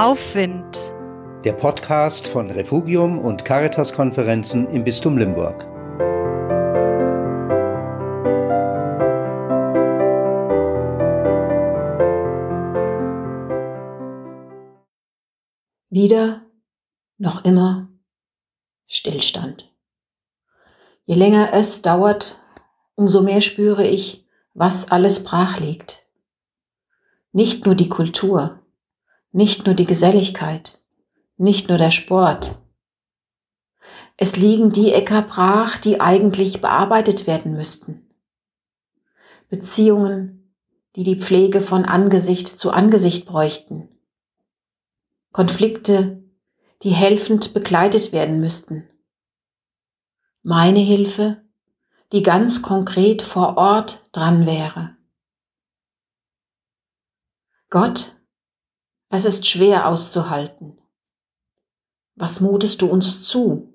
Aufwind. Der Podcast von Refugium und Caritas-Konferenzen im Bistum Limburg. Wieder, noch immer, Stillstand. Je länger es dauert, umso mehr spüre ich, was alles brach liegt. Nicht nur die Kultur, nicht nur die Geselligkeit, nicht nur der Sport. Es liegen die Äcker brach, die eigentlich bearbeitet werden müssten. Beziehungen, die die Pflege von Angesicht zu Angesicht bräuchten. Konflikte, die helfend begleitet werden müssten. Meine Hilfe, die ganz konkret vor Ort dran wäre. Gott, es ist schwer auszuhalten. Was mutest du uns zu?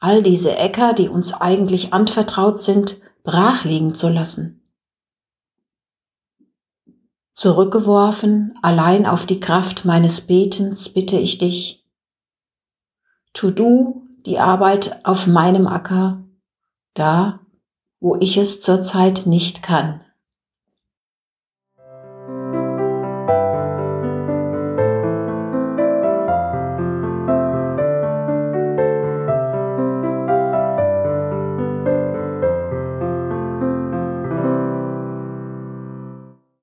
All diese Äcker, die uns eigentlich anvertraut sind, brach liegen zu lassen. Zurückgeworfen, allein auf die Kraft meines Betens, bitte ich dich, tu du die Arbeit auf meinem Acker, da, wo ich es zurzeit nicht kann.